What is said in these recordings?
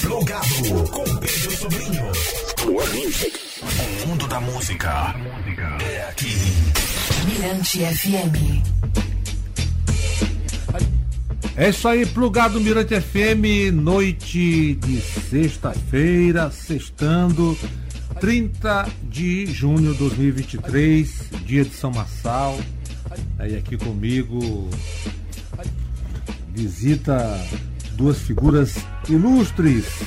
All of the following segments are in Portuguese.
Plugado com Pedro Sobrinho. O mundo da música é aqui. Mirante FM. É isso aí, plugado Mirante FM, noite de sexta-feira, sextando, 30 de junho de 2023, dia de São Marçal. Aí aqui comigo visita duas figuras ilustres.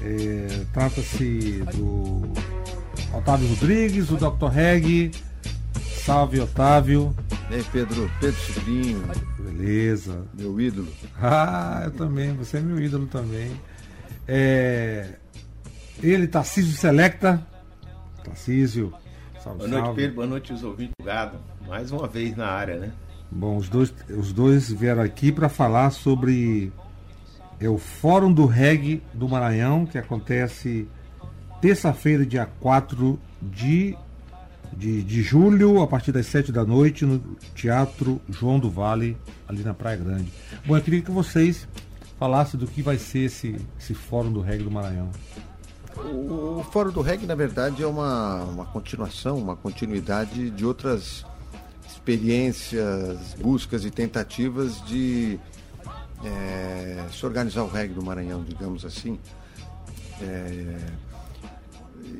É, Trata-se do Otávio Rodrigues, o Dr. Reg. Salve, Otávio. E aí, Pedro? Pedro Sobrinho, Beleza. meu ídolo. Ah, eu também, você é meu ídolo também. É, ele, Tarcísio Selecta. Tarcísio, salve, Boa noite, salve. Pedro. Boa noite, os ouvintes do Gado. Mais uma vez na área, né? Bom, os dois, os dois vieram aqui para falar sobre é, o Fórum do Reggae do Maranhão, que acontece terça-feira, dia 4 de, de, de julho, a partir das 7 da noite, no Teatro João do Vale, ali na Praia Grande. Bom, eu queria que vocês falassem do que vai ser esse, esse Fórum do Reggae do Maranhão. O, o Fórum do Reggae, na verdade, é uma, uma continuação, uma continuidade de outras experiências, buscas e tentativas de é, se organizar o reggae do Maranhão, digamos assim. É,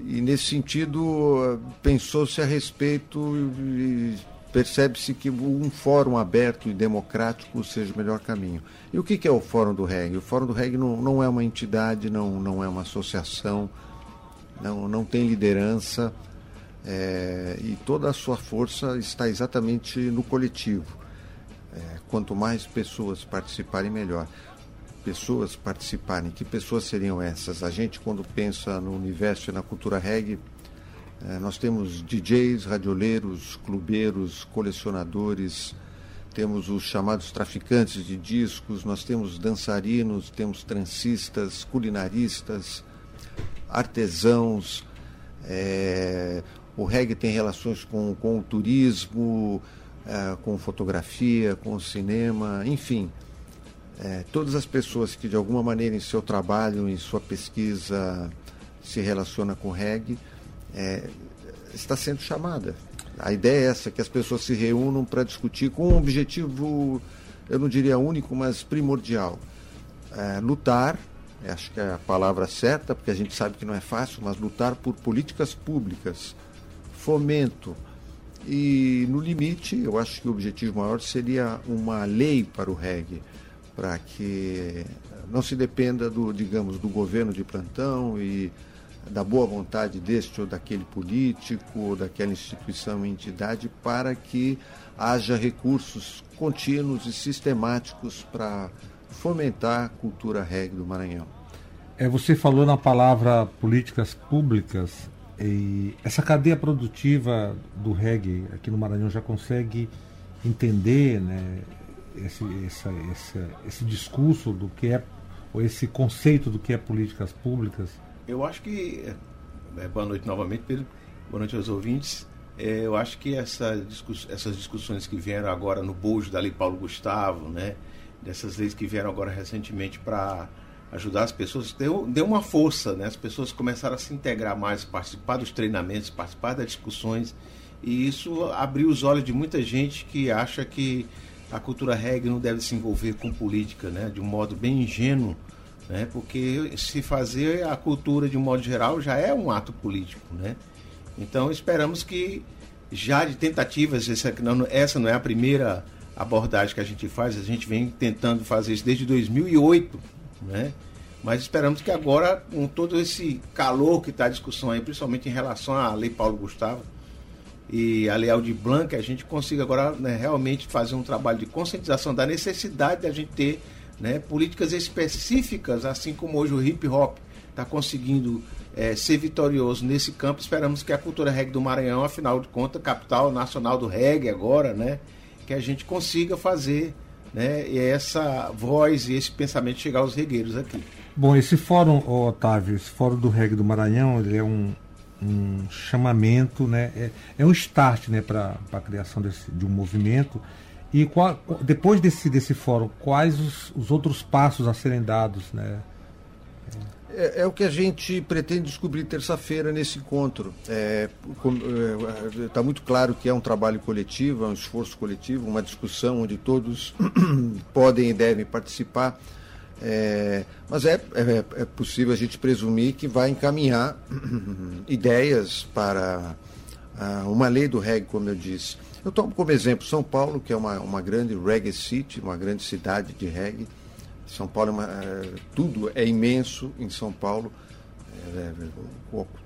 e nesse sentido, pensou-se a respeito e percebe-se que um fórum aberto e democrático seja o melhor caminho. E o que é o Fórum do Reggae? O Fórum do Reggae não, não é uma entidade, não, não é uma associação, não, não tem liderança é, e toda a sua força está exatamente no coletivo. É, quanto mais pessoas participarem, melhor. Pessoas participarem, que pessoas seriam essas? A gente, quando pensa no universo e na cultura reggae, é, nós temos DJs, radioleiros, clubeiros, colecionadores, temos os chamados traficantes de discos, nós temos dançarinos, temos transistas, culinaristas, artesãos. é, o reggae tem relações com, com o turismo, é, com fotografia, com o cinema, enfim. É, todas as pessoas que de alguma maneira em seu trabalho, em sua pesquisa se relaciona com reggae, é, está sendo chamada. A ideia é essa, que as pessoas se reúnam para discutir com um objetivo, eu não diria único, mas primordial. É, lutar, é, acho que é a palavra certa, porque a gente sabe que não é fácil, mas lutar por políticas públicas, fomento. E no limite, eu acho que o objetivo maior seria uma lei para o reggae, para que não se dependa do, digamos, do governo de plantão e da boa vontade deste ou daquele político ou daquela instituição e entidade para que haja recursos contínuos e sistemáticos para fomentar a cultura reggae do Maranhão. É, você falou na palavra políticas públicas e essa cadeia produtiva do reggae aqui no Maranhão já consegue entender né, esse, essa, essa, esse discurso do que é, ou esse conceito do que é políticas públicas? Eu acho que. é, boa noite novamente, Pedro. Boa noite aos ouvintes. É, eu acho que essa discuss- essas discussões que vieram agora no bojo da Lei Paulo Gustavo, né, dessas leis que vieram agora recentemente para ajudar as pessoas, deu, deu uma força, né? As pessoas começaram a se integrar mais, participar dos treinamentos, participar das discussões, e isso abriu os olhos de muita gente que acha que a cultura reggae não deve se envolver com política, né? De um modo bem ingênuo, né? Porque se fazer a cultura de um modo geral já é um ato político, né? Então esperamos que já de tentativas, essa não, essa não é a primeira abordagem que a gente faz, a gente vem tentando fazer isso desde 2008, né? Mas esperamos que agora, com todo esse calor que está a discussão aí, principalmente em relação à Lei Paulo Gustavo e a Lei Aldir Blanc, a gente consiga agora né, realmente fazer um trabalho de conscientização da necessidade da gente ter né, políticas específicas, assim como hoje o hip hop está conseguindo eh, ser vitorioso nesse campo. Esperamos que a cultura reggae do Maranhão, afinal de contas, capital nacional do reggae agora, né, que a gente consiga fazer né, essa voz e esse pensamento chegar aos regueiros aqui. Bom, esse fórum, Otávio, esse fórum do reggae do Maranhão, ele é um, um chamamento, né? É, é um start, né, para a criação desse, de um movimento. E qual, depois desse, desse fórum, quais os, os outros passos a serem dados, né? É, é, o que a gente pretende descobrir terça-feira nesse encontro. Está é, é, tá muito claro que é um trabalho coletivo, é um esforço coletivo, uma discussão onde todos podem e devem participar. É, mas é, é, é, possível a gente presumir que vai encaminhar ideias para uh, uma lei do reggae, como eu disse. Eu tomo como exemplo São Paulo, que é uma, uma grande reggae city, uma grande cidade de reggae são Paulo é uma, é, tudo é imenso em São Paulo. É,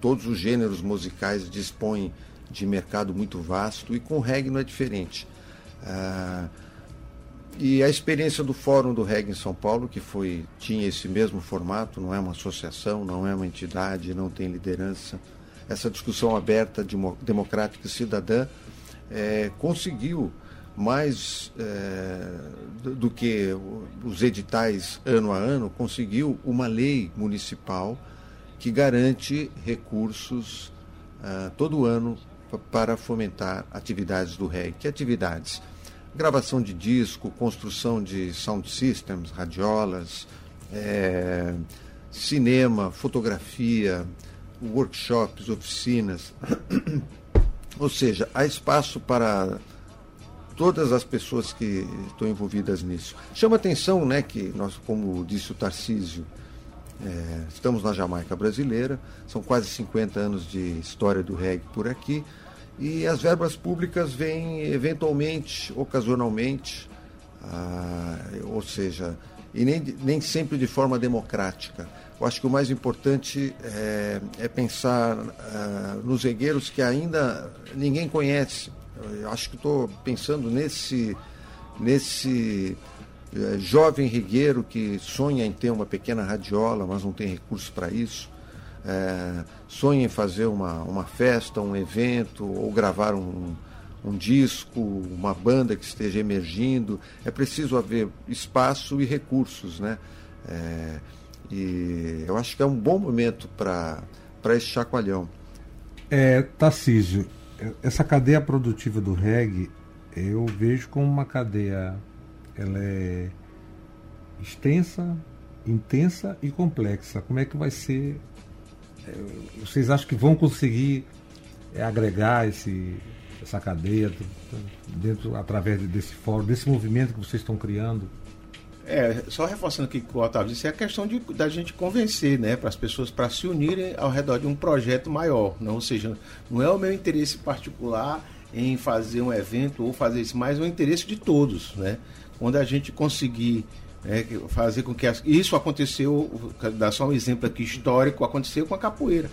todos os gêneros musicais dispõem de mercado muito vasto e com reggae não é diferente. Ah, e a experiência do Fórum do Reggae em São Paulo, que foi tinha esse mesmo formato, não é uma associação, não é uma entidade, não tem liderança. Essa discussão aberta, democrática e cidadã é, conseguiu mais é, do que os editais ano a ano, conseguiu uma lei municipal que garante recursos uh, todo ano para fomentar atividades do REG. Que atividades? Gravação de disco, construção de sound systems, radiolas, é, cinema, fotografia, workshops, oficinas. Ou seja, há espaço para todas as pessoas que estão envolvidas nisso. Chama atenção, né, que nós, como disse o Tarcísio, é, estamos na Jamaica brasileira, são quase 50 anos de história do reggae por aqui, e as verbas públicas vêm eventualmente, ocasionalmente, ah, ou seja, e nem, nem sempre de forma democrática. Eu acho que o mais importante é, é pensar ah, nos regueiros que ainda ninguém conhece, eu acho que estou pensando nesse, nesse é, jovem rigueiro que sonha em ter uma pequena radiola, mas não tem recursos para isso. É, sonha em fazer uma, uma festa, um evento, ou gravar um, um disco, uma banda que esteja emergindo. É preciso haver espaço e recursos, né? É, e eu acho que é um bom momento para esse chacoalhão. É, Tarcísio, essa cadeia produtiva do reggae eu vejo como uma cadeia ela é extensa, intensa e complexa. Como é que vai ser? É, vocês acham que vão conseguir é, agregar esse, essa cadeia dentro através desse fórum, desse movimento que vocês estão criando? É, só reforçando o que o Otávio disse, é a questão de, da gente convencer, né, para as pessoas para se unirem ao redor de um projeto maior, não, ou seja, não é o meu interesse particular em fazer um evento ou fazer isso, mas é o interesse de todos, né? Quando a gente conseguir é, fazer com que as, isso aconteceu, dar só um exemplo aqui histórico, aconteceu com a capoeira.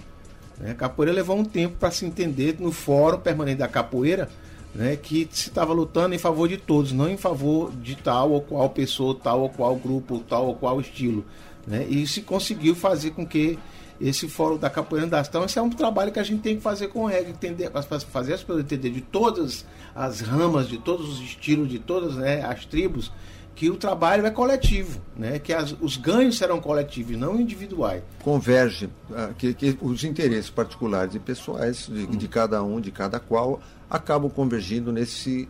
Né? A capoeira levou um tempo para se entender no fórum permanente da capoeira né, que se estava lutando em favor de todos, não em favor de tal ou qual pessoa, tal ou qual grupo, tal ou qual estilo. Né, e se conseguiu fazer com que esse fórum da capoeira andasse. Então, esse é um trabalho que a gente tem que fazer com o reggae, entender, fazer as pessoas entender de todas as ramas, de todos os estilos, de todas né, as tribos, que o trabalho é coletivo, né? que as, os ganhos serão coletivos, não individuais. Converge uh, que, que, os interesses particulares e pessoais de, hum. de, cada um, de cada qual, acabam convergindo nesse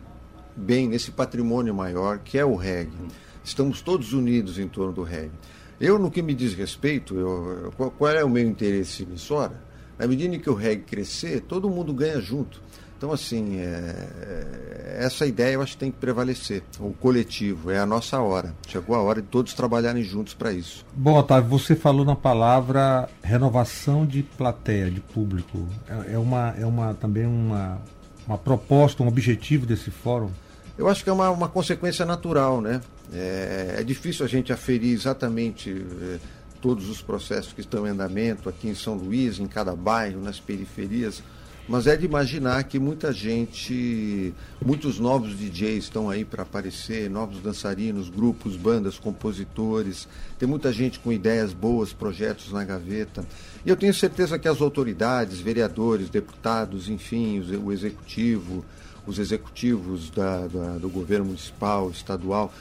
bem, nesse patrimônio maior que é o reggae. Hum. Estamos todos unidos em torno do reggae. Eu, no que me diz respeito, eu, qual é o meu interesse emissora? Na medida em que o reggae crescer, todo mundo ganha junto. Então, assim, é, é, essa ideia eu acho que tem que prevalecer. O coletivo, é a nossa hora. Chegou a hora de todos trabalharem juntos para isso. Bom, Otávio, você falou na palavra renovação de plateia, de público. É, é uma, é uma, também uma, uma proposta, um objetivo desse fórum? Eu acho que é uma, uma consequência natural, né? É, é difícil a gente aferir exatamente é, todos os processos que estão em andamento aqui em São Luís, em cada bairro, nas periferias mas é de imaginar que muita gente, muitos novos DJs estão aí para aparecer, novos dançarinos, grupos, bandas, compositores. Tem muita gente com ideias boas, projetos na gaveta. E eu tenho certeza que as autoridades, vereadores, deputados, enfim, o executivo, os executivos da, da, do governo municipal, estadual,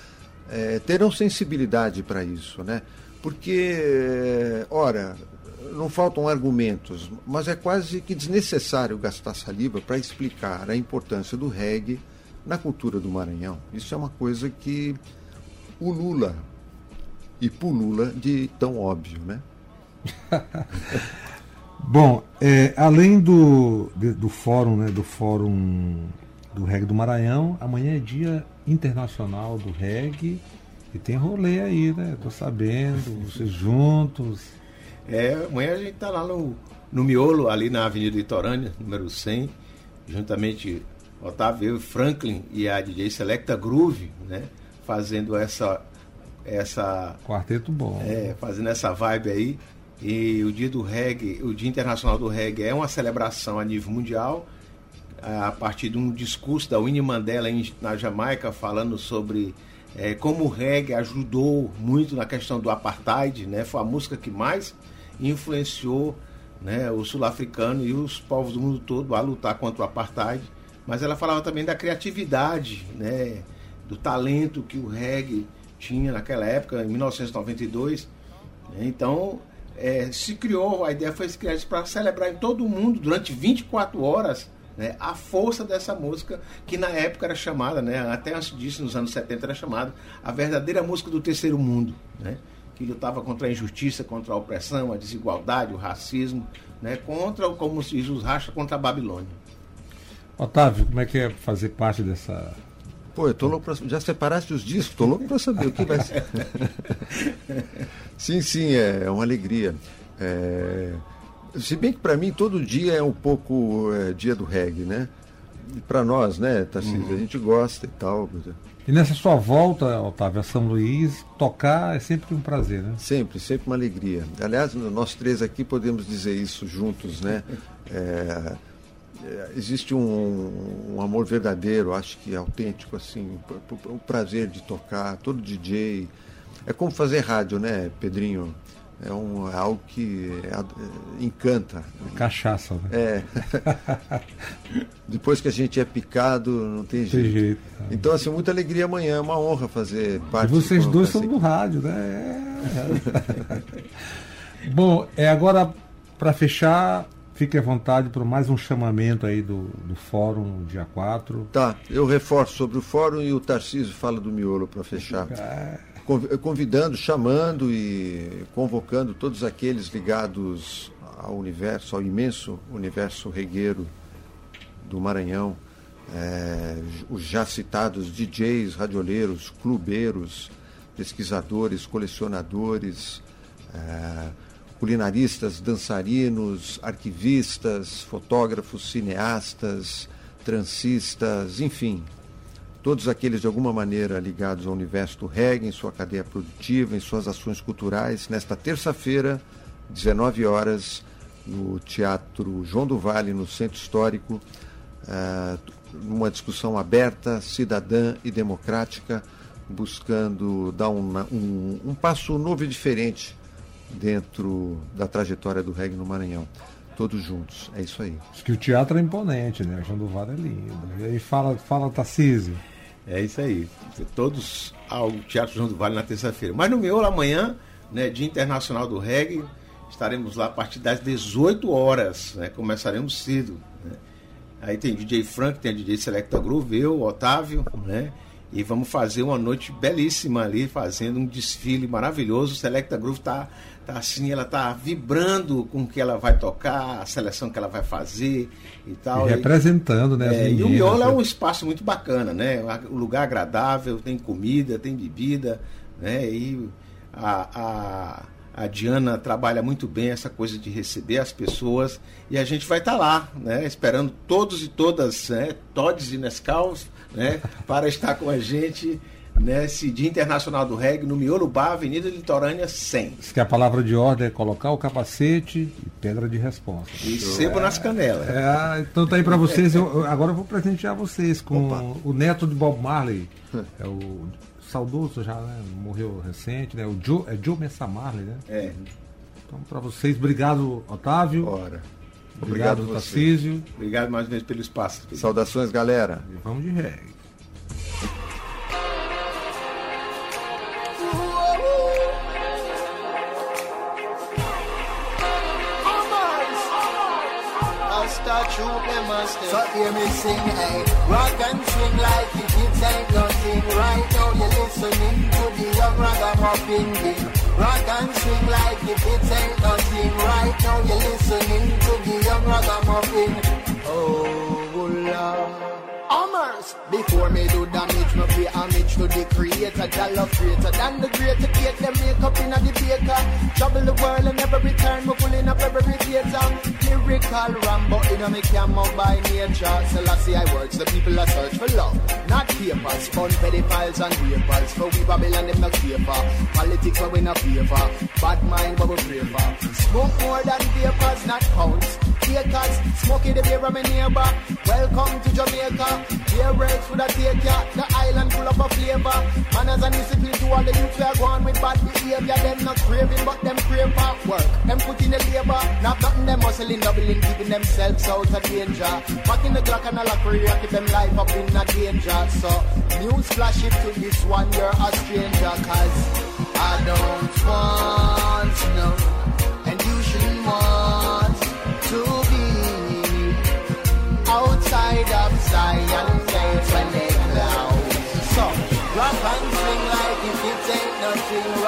é, terão sensibilidade para isso, né? Porque, ora, não faltam argumentos, mas é quase que desnecessário gastar saliva para explicar a importância do reggae na cultura do Maranhão. Isso é uma coisa que ulula e pulula de tão óbvio, né? Bom, é, além do, do fórum, né, do fórum do reggae do Maranhão, amanhã é dia internacional do reggae e tem rolê aí, né? Tô sabendo, vocês juntos. É, amanhã a gente tá lá no, no Miolo, ali na Avenida Litorânea, número 100, juntamente Otávio Franklin e a DJ Selecta Groove, né? Fazendo essa essa quarteto bom. É, fazendo essa vibe aí. E o dia do reggae, o Dia Internacional do Reggae é uma celebração a nível mundial, a partir de um discurso da Winnie Mandela na Jamaica falando sobre é, como o reggae ajudou muito na questão do apartheid, né? Foi a música que mais influenciou né, o sul-africano e os povos do mundo todo a lutar contra o apartheid. Mas ela falava também da criatividade, né, do talento que o reggae tinha naquela época, em 1992. Então, é, se criou, a ideia foi criar para celebrar em todo o mundo, durante 24 horas, né, a força dessa música, que na época era chamada, né, até antes disso, nos anos 70, era chamada a verdadeira música do terceiro mundo, né, que lutava contra a injustiça, contra a opressão, a desigualdade, o racismo, né, contra, como se diz os rachas, contra a Babilônia. Otávio, como é que é fazer parte dessa Pô, eu tô louco pra... Já separaste os discos? Tô louco para saber o que vai ser. sim, sim, é, é uma alegria. É... Se bem que para mim todo dia é um pouco é, dia do reggae, né? E para nós, né, Tarcísio, uhum. a gente gosta e tal. E nessa sua volta, Otávio, a São Luís, tocar é sempre um prazer, né? Sempre, sempre uma alegria. Aliás, nós três aqui podemos dizer isso juntos, né? É, é, existe um, um, amor verdadeiro, acho que autêntico, assim, o prazer de tocar, todo DJ. É como fazer rádio, né, Pedrinho? É, um, é algo que é, encanta. Cachaça, né? É. Depois que a gente é picado, não tem, tem jeito. jeito. Então, assim, muita alegria amanhã, é uma honra fazer parte. E vocês dois são do rádio, né? É. Bom, é agora para fechar, Fique à vontade para mais um chamamento aí do, do fórum, dia 4. Tá, eu reforço sobre o fórum e o Tarcísio fala do miolo para fechar. É. Convidando, chamando e convocando todos aqueles ligados ao universo, ao imenso universo regueiro do Maranhão, é, os já citados DJs, radioleiros, clubeiros, pesquisadores, colecionadores, é, culinaristas, dançarinos, arquivistas, fotógrafos, cineastas, transistas, enfim, todos aqueles de alguma maneira ligados ao universo do reggae, em sua cadeia produtiva, em suas ações culturais, nesta terça-feira, 19 horas, no Teatro João do Vale, no Centro Histórico, uh, uma discussão aberta, cidadã e democrática, buscando dar um, um passo novo e diferente dentro da trajetória do reggae no Maranhão. Todos juntos, é isso aí. Acho que o teatro é imponente, né? O João do Vale é lindo. E aí fala, fala Tarcísio. É isso aí. Todos ao Teatro João do Vale na terça-feira. Mas no meu amanhã, né, Dia Internacional do Reggae, estaremos lá a partir das 18 horas, né? Começaremos cedo. Né? Aí tem DJ Frank, tem DJ Selecta Groove, eu, Otávio, né? E vamos fazer uma noite belíssima ali, fazendo um desfile maravilhoso. O Selecta Groove está tá assim, ela tá vibrando com o que ela vai tocar, a seleção que ela vai fazer e tal. E representando, né? É, e o Miolo é um espaço muito bacana, né? Um lugar agradável, tem comida, tem bebida, né? E a, a, a Diana trabalha muito bem essa coisa de receber as pessoas e a gente vai estar tá lá, né? Esperando todos e todas, né? Todes e Nescals, né? Para estar com a gente nesse Dia Internacional do Reggae no Miolo Bar, Avenida Litorânea 100. Diz que a palavra de ordem é colocar o capacete e pedra de resposta. E sebo é, nas canelas. É, então tá aí para vocês. Eu, agora eu vou presentear vocês com Opa. o neto de Bob Marley. É o saudoso já, né? Morreu recente, né? O Joe, é Joe Messa Marley, né? É. Então para vocês, obrigado Otávio. Ora. Obrigado, obrigado Tarcísio. Obrigado mais uma vez pelo espaço. Saudações, galera. E vamos de reggae. So hear me sing, hey. Rock and swing like the kids ain't nothing. Right now you're listening to the young ragamuffin. Rock and swing like the kids ain't nothing. Right now you're listening to the young ragamuffin. Oh, Lord. Hammers. Before me do damage, me pay homage to the creator. Jah love greater than the greater cake. Them make up in a the baker. Trouble the world and never return. Me pulling up every theater. Lyrical Rambo in a me camo by nature. Selassie I words, the people are search for love. Not papers, fun pedophiles and rapers. For we Babylon them not paper. Politics where we not favor. Bad mind where we for. Smoke more than papers, not pounds. Smoky the beer of my neighbor. Welcome to Jamaica. Beer breaks with a take ya. The island full of a flavor. Manners and discipline to all the youths we are going with bad behavior. Them not craving, but them crave for work. Them put in the labor. Not nothing them hustling, doubling, keeping themselves out of danger. Back in the Glock and a lock career, keep them life up in a danger. So, news flash it to this one, you're a stranger. Cause I don't want to outside of Zion gates when they cloud. So, rock and swing like if it ain't nothing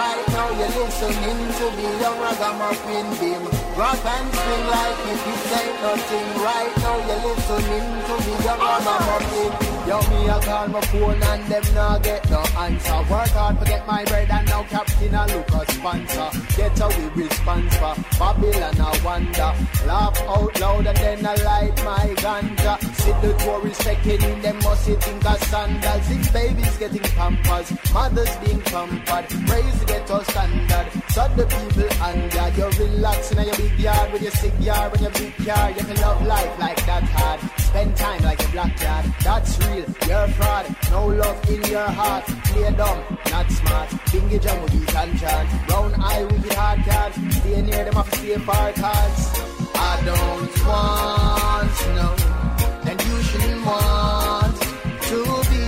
listening to the young ragamuffin beam. Rock and swing like if it ain't nothing right now. You're listening to the young ragamuffin. Yo, me a call my phone and them not get no answer. Work hard to get my bread and now Captain a look a sponsor. Get a we response for Babylon I wonder. Laugh out loud and then I light my ganja. See the tourists checking in, them must think of sandals. If babies getting pampers, mothers being pampered. Raise the ghetto standard. So the people under you relaxing in your big yard with your cigar and your big car. You can love life like that hard. Spend time like a black card. That's real. You're a fraud. No love in your heart. Play dumb, not smart. Bingy jam with eat and chant. Brown eye your hard cards. Stay near them off stay far cards. I don't want know. And you shouldn't want to be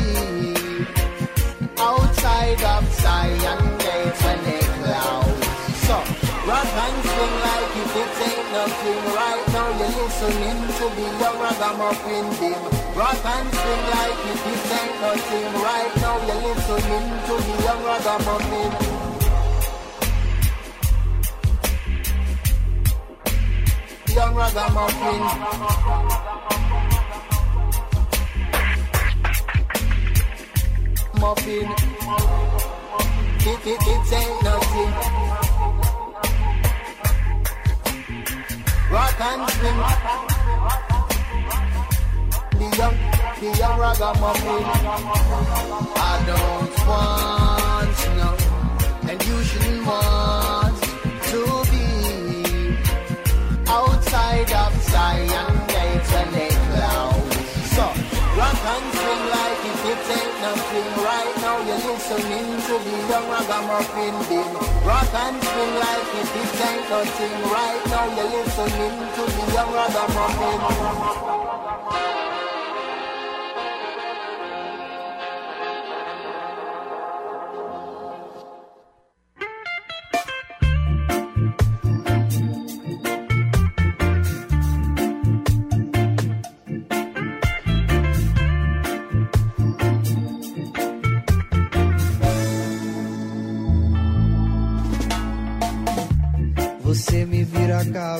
outside of Zion listening to the young ragamuffin beam. Rock and swing like it ain't nothing right now. You're listening to the young ragamuffin. Young ragamuffin. Muffin. It, it, it ain't and swing. The young, the young ragamuffin. I don't want know, and you shouldn't want to be outside of Zion gates when they cloud. So, rock and swing like if it ain't nothing right now. You're listening ragamuffin beam. Rock and swing like if it ain't nothing right now. You're listening to the young ragamuffin.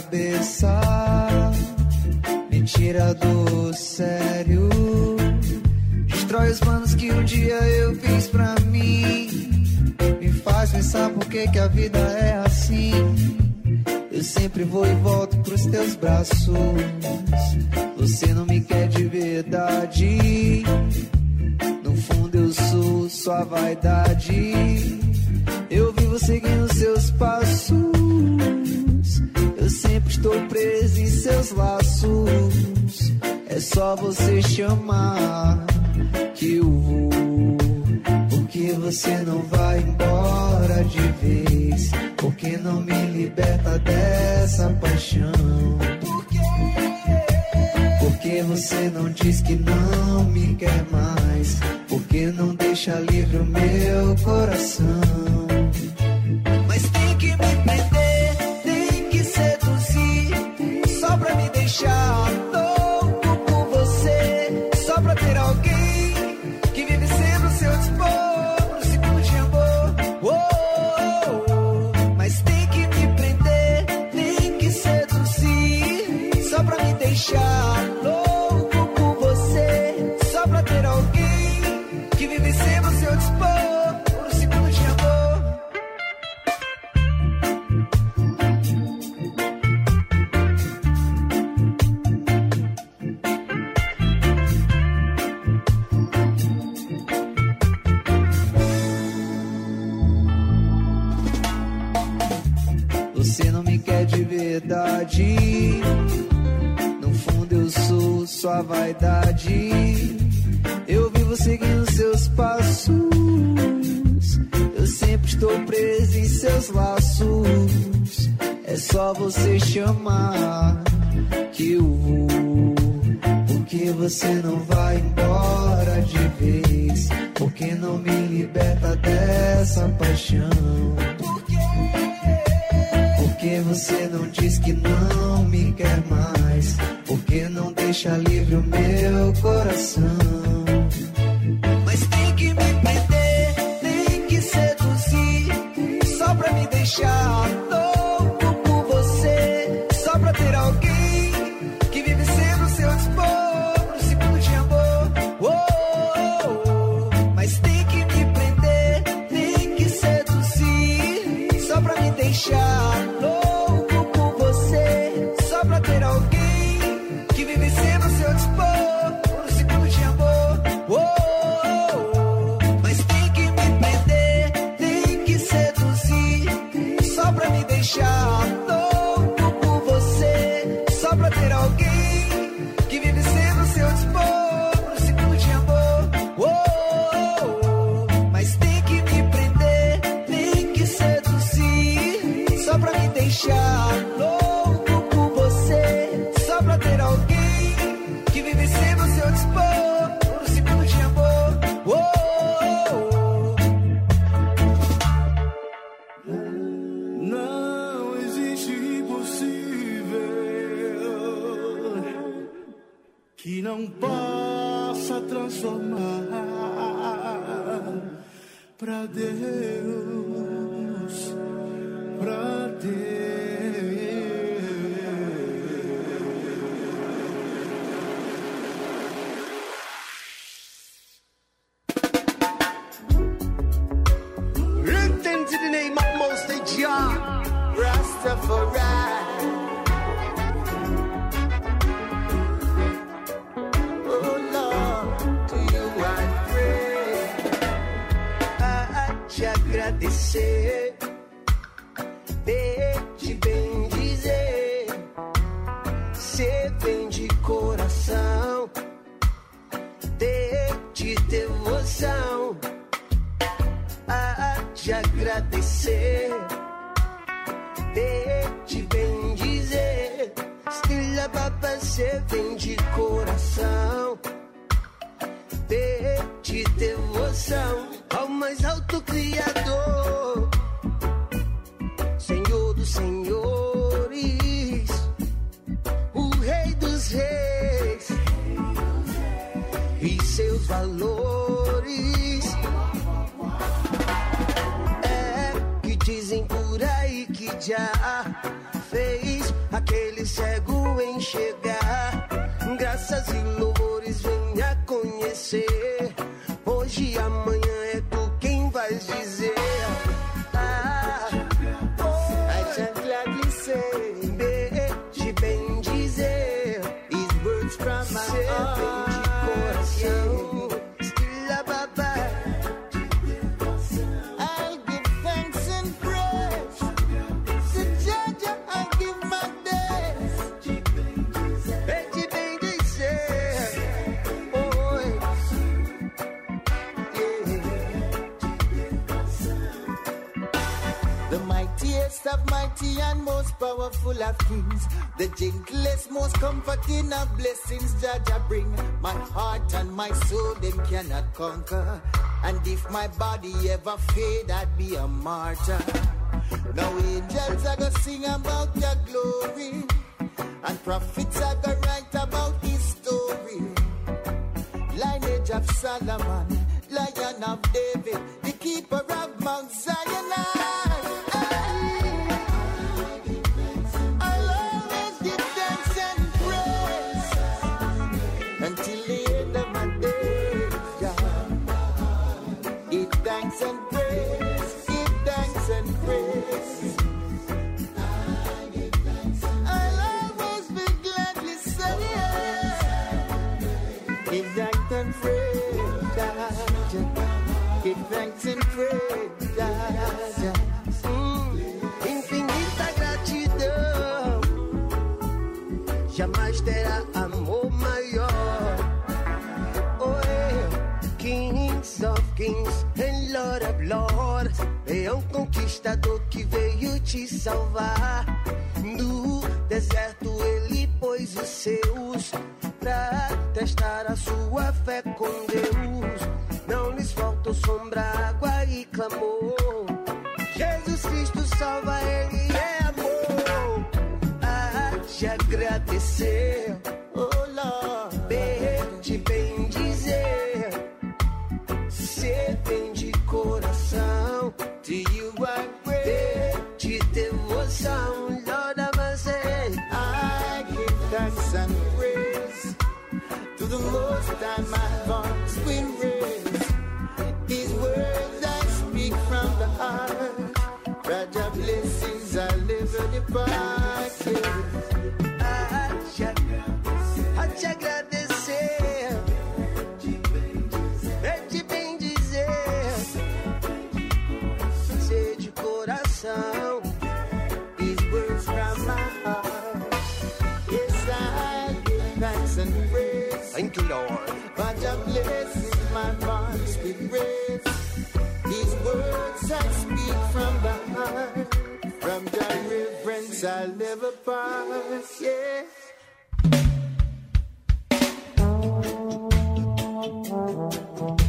Cabeça, me tira do sério. Destrói os planos que um dia eu fiz pra mim. Me faz pensar por que, que a vida é assim. Eu sempre vou e volto pros teus braços. Você não me quer de verdade. No fundo eu sou sua vaidade. Eu vivo seguindo seus passos. Estou preso em seus laços. É só você chamar que eu vou. Porque você não vai embora de vez. Porque não me liberta dessa paixão. Porque você não diz que não me quer mais. Porque não deixa livre o meu coração. Mas tem pra deixa livre o meu coração. batata cê vem de coração. De devoção ao mais alto Criador, Senhor dos Senhores, o Rei dos Reis e seus valores. É que dizem por aí que já. shake mighty and most powerful of kings, the gentlest, most comforting of blessings Jaja bring. My heart and my soul them cannot conquer, and if my body ever fade, I'd be a martyr. Now angels are gonna sing about your glory, and prophets are gonna write about his story. Lineage of Solomon, Lion of David, the keeper of Mount Zion. thanks and praise. Infinita gratidão. Jamais terá amor maior. Oh, kings of kings and Lord of lords. É um conquistador que veio te salvar. No deserto ele pôs o seu such a blessing, my voice with raise. These words I speak from the heart, from thy reverence I'll never pass, yeah. Thank you.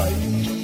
país.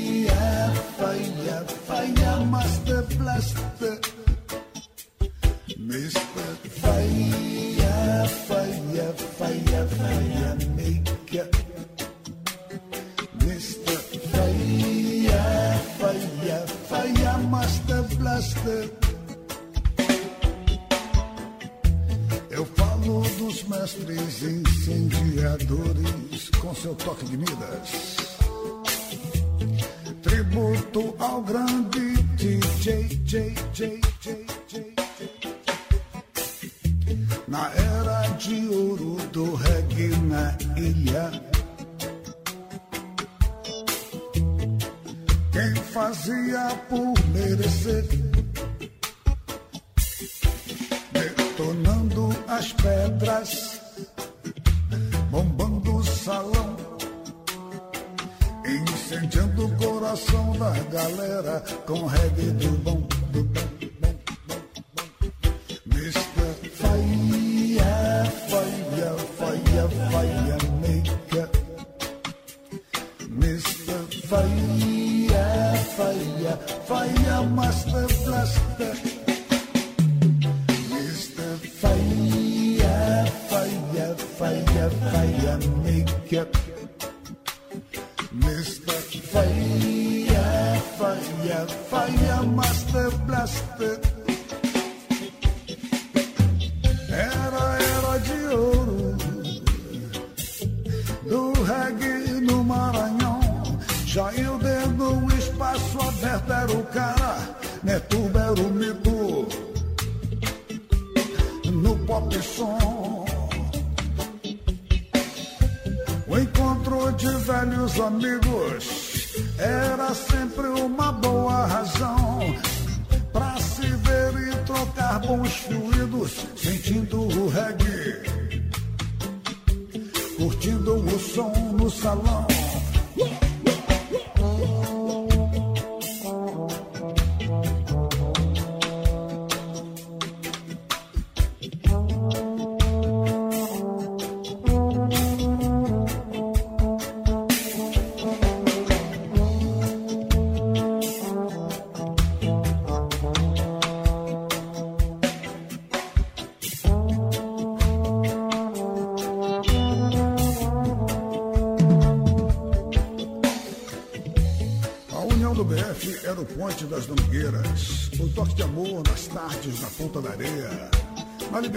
curtindo o som no salão.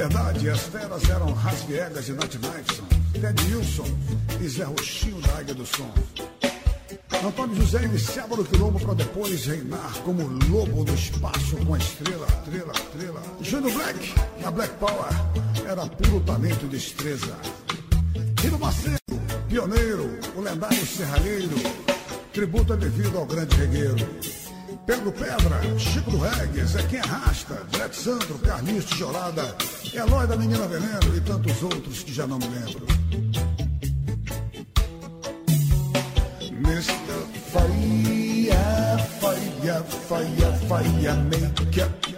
verdade, as feras eram Rasviegas e Nat Knifeson, Ted Wilson e Zé Roxinho da Águia do Som. Antônio José iniciava no quilombo para depois reinar como lobo no espaço com a estrela, estrela, estrela. Júnior Black, na Black Power, era puro talento e destreza. Rino Macedo, pioneiro, o lendário serralheiro, tributo é devido ao grande regueiro. Pedro Pedra, Chico do Regis, é quem arrasta, Brett Sandro, Carlinhos Tijolada, Eloy da Menina Veneno e tantos outros que já não me lembro. Mr. Faia, Faia, Faia, Faia, make up.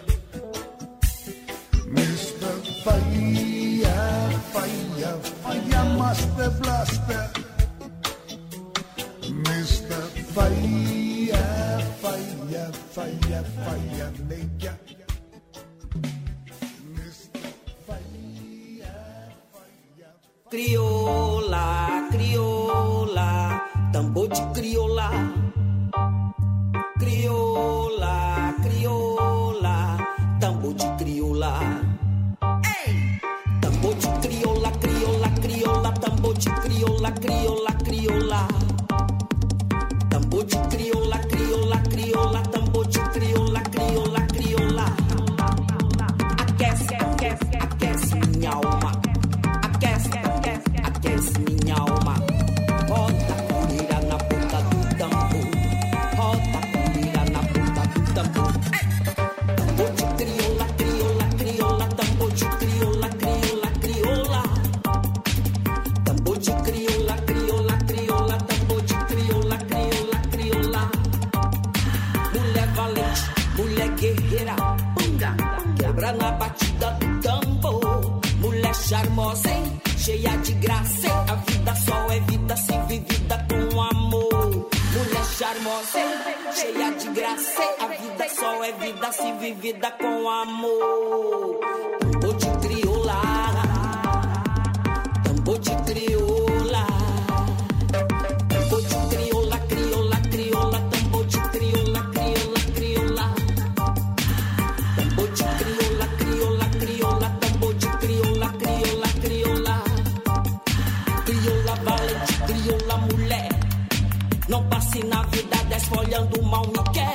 Nasce na vida desfolhando o mal me quer.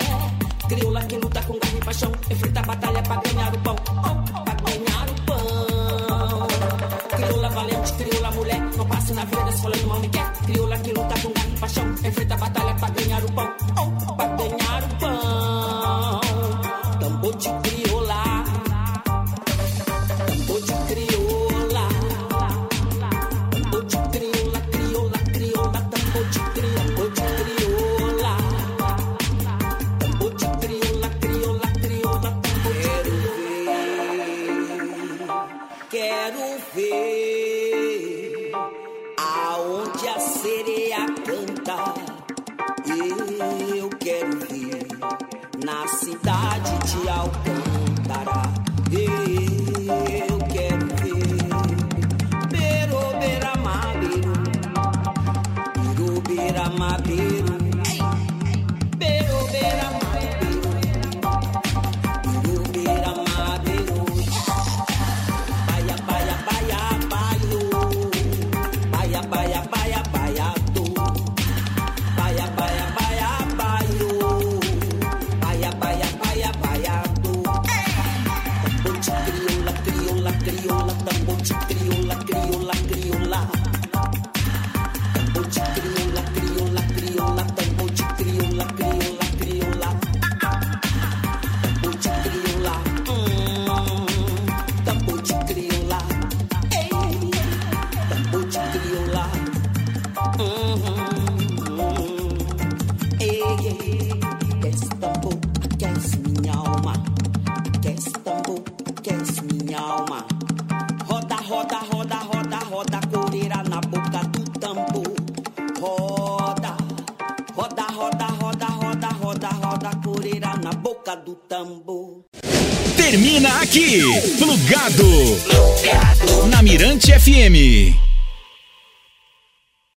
Crioula é. que luta com garra e paixão. Enfrenta a batalha pra ganhar o pão. Oh, oh pra ganhar o pão. Crioula valente, crioula mulher. Não passe na vida desfolhando o mal me quer. Crioula é. que luta com garra e paixão. Enfrenta a batalha pra ganhar o pão. Oh, oh pra ganhar